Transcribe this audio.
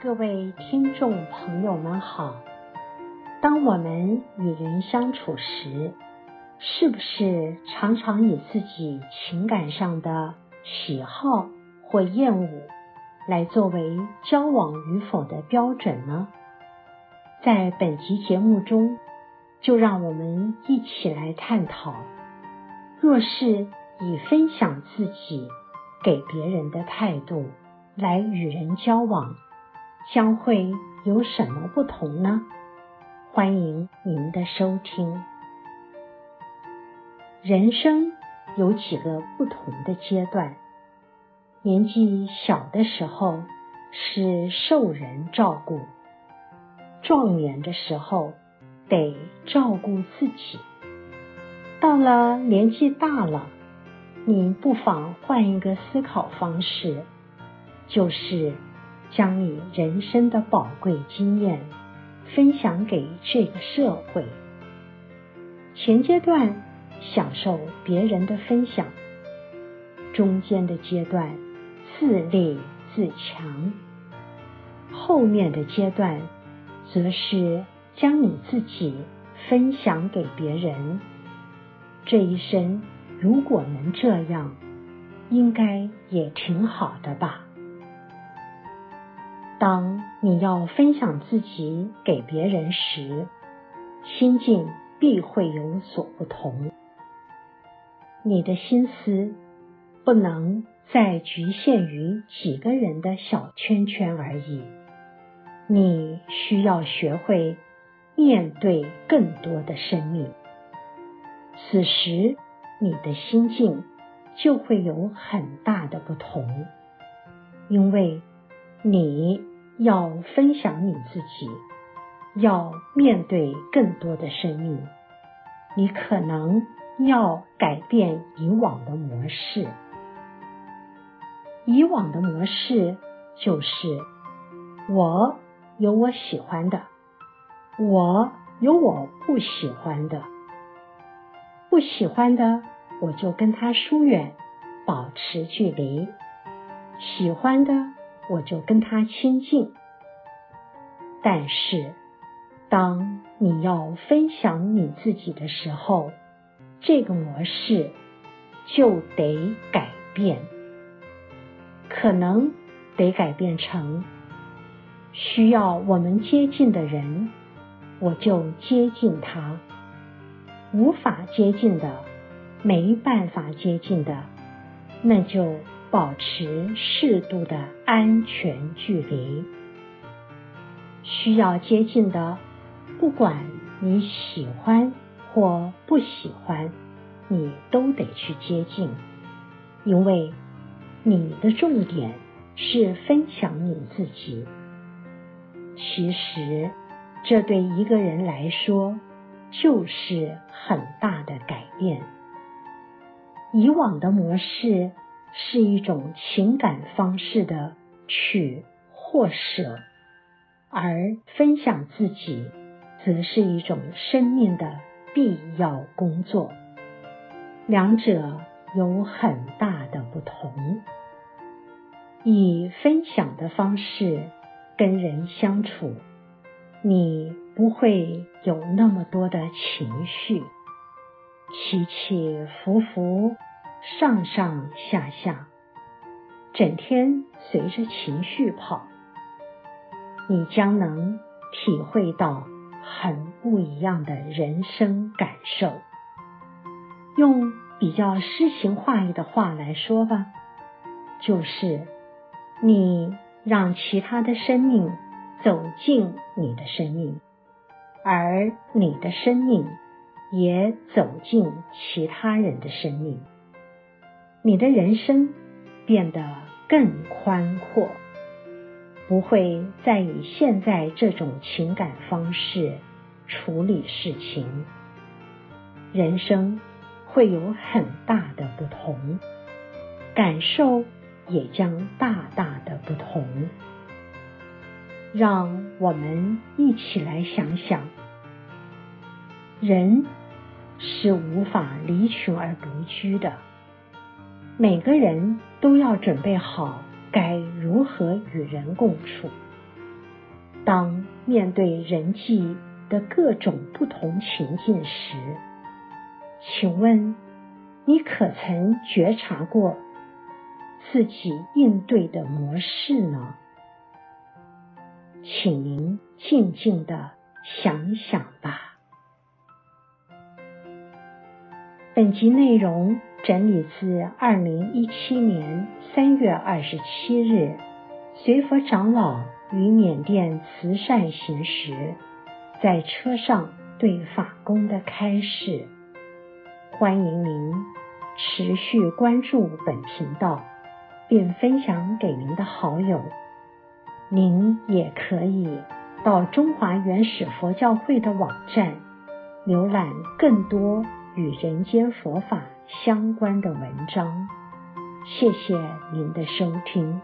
各位听众朋友们好。当我们与人相处时，是不是常常以自己情感上的喜好或厌恶来作为交往与否的标准呢？在本集节目中，就让我们一起来探讨：若是以分享自己给别人的态度来与人交往，将会有什么不同呢？欢迎您的收听。人生有几个不同的阶段，年纪小的时候是受人照顾，壮年的时候得照顾自己。到了年纪大了，你不妨换一个思考方式，就是将你人生的宝贵经验分享给这个社会。前阶段享受别人的分享，中间的阶段自立自强，后面的阶段则是将你自己分享给别人。这一生。如果能这样，应该也挺好的吧。当你要分享自己给别人时，心境必会有所不同。你的心思不能再局限于几个人的小圈圈而已，你需要学会面对更多的生命。此时，你的心境就会有很大的不同，因为你要分享你自己，要面对更多的生命，你可能要改变以往的模式。以往的模式就是我有我喜欢的，我有我不喜欢的。不喜欢的，我就跟他疏远，保持距离；喜欢的，我就跟他亲近。但是，当你要分享你自己的时候，这个模式就得改变，可能得改变成需要我们接近的人，我就接近他。无法接近的，没办法接近的，那就保持适度的安全距离。需要接近的，不管你喜欢或不喜欢，你都得去接近，因为你的重点是分享你自己。其实，这对一个人来说，就是很大的改变。以往的模式是一种情感方式的取或舍，而分享自己则是一种生命的必要工作。两者有很大的不同。以分享的方式跟人相处，你不会有那么多的情绪，起起伏伏，上上下下，整天随着情绪跑，你将能体会到很不一样的人生感受。用比较诗情画意的话来说吧，就是你让其他的生命走进你的生命。而你的生命也走进其他人的生命，你的人生变得更宽阔，不会再以现在这种情感方式处理事情，人生会有很大的不同，感受也将大大的不同。让我们一起来想想，人是无法离群而独居的，每个人都要准备好该如何与人共处，当面对人际的各种不同情境时，请问你可曾觉察过自己应对的模式呢？请您静静的想想吧。本集内容整理自二零一七年三月二十七日，随佛长老于缅甸慈善行时，在车上对法公的开示。欢迎您持续关注本频道，并分享给您的好友。您也可以到中华原始佛教会的网站，浏览更多与人间佛法相关的文章。谢谢您的收听。